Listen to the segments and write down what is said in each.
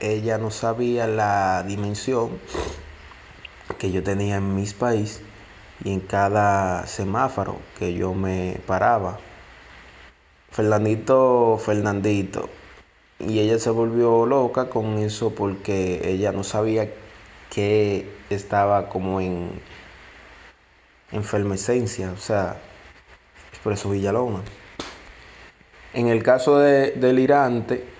ella no sabía la dimensión que yo tenía en mis países y en cada semáforo que yo me paraba. Fernandito, Fernandito. Y ella se volvió loca con eso porque ella no sabía que estaba como en enfermescencia, o sea, por eso Villalona. En el caso de, delirante,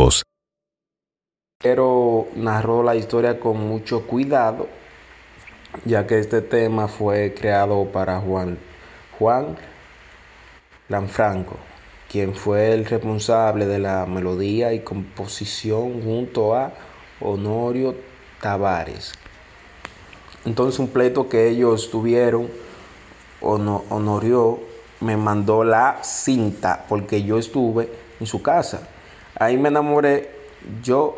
Pero narró la historia con mucho cuidado, ya que este tema fue creado para Juan, Juan Lanfranco, quien fue el responsable de la melodía y composición junto a Honorio Tavares. Entonces un pleito que ellos tuvieron, Honorio me mandó la cinta porque yo estuve en su casa. Ahí me enamoré. Yo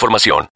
información.